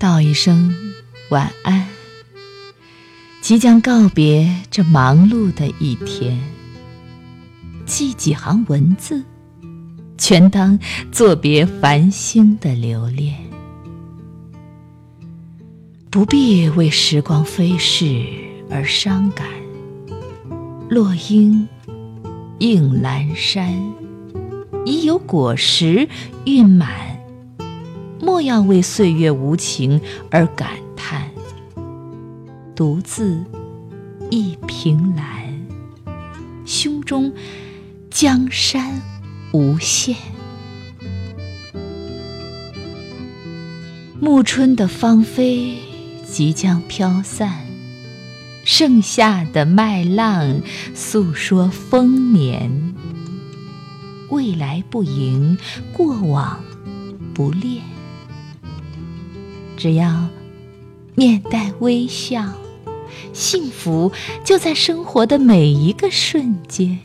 道一声晚安，即将告别这忙碌的一天，记几行文字，全当作别繁星的留恋。不必为时光飞逝而伤感，落英映阑珊，已有果实孕满。莫要为岁月无情而感叹，独自一凭栏，胸中江山无限。暮春的芳菲即将飘散，盛夏的麦浪诉说丰年。未来不迎，过往不恋。只要面带微笑，幸福就在生活的每一个瞬间。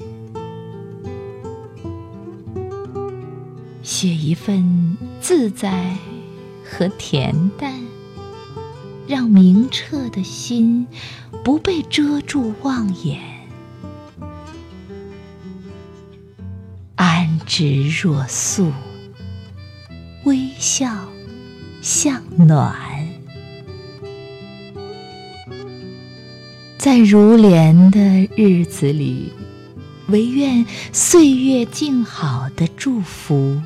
写一份自在和恬淡，让明澈的心不被遮住望眼，安之若素，微笑。向暖，在如莲的日子里，唯愿岁月静好的祝福。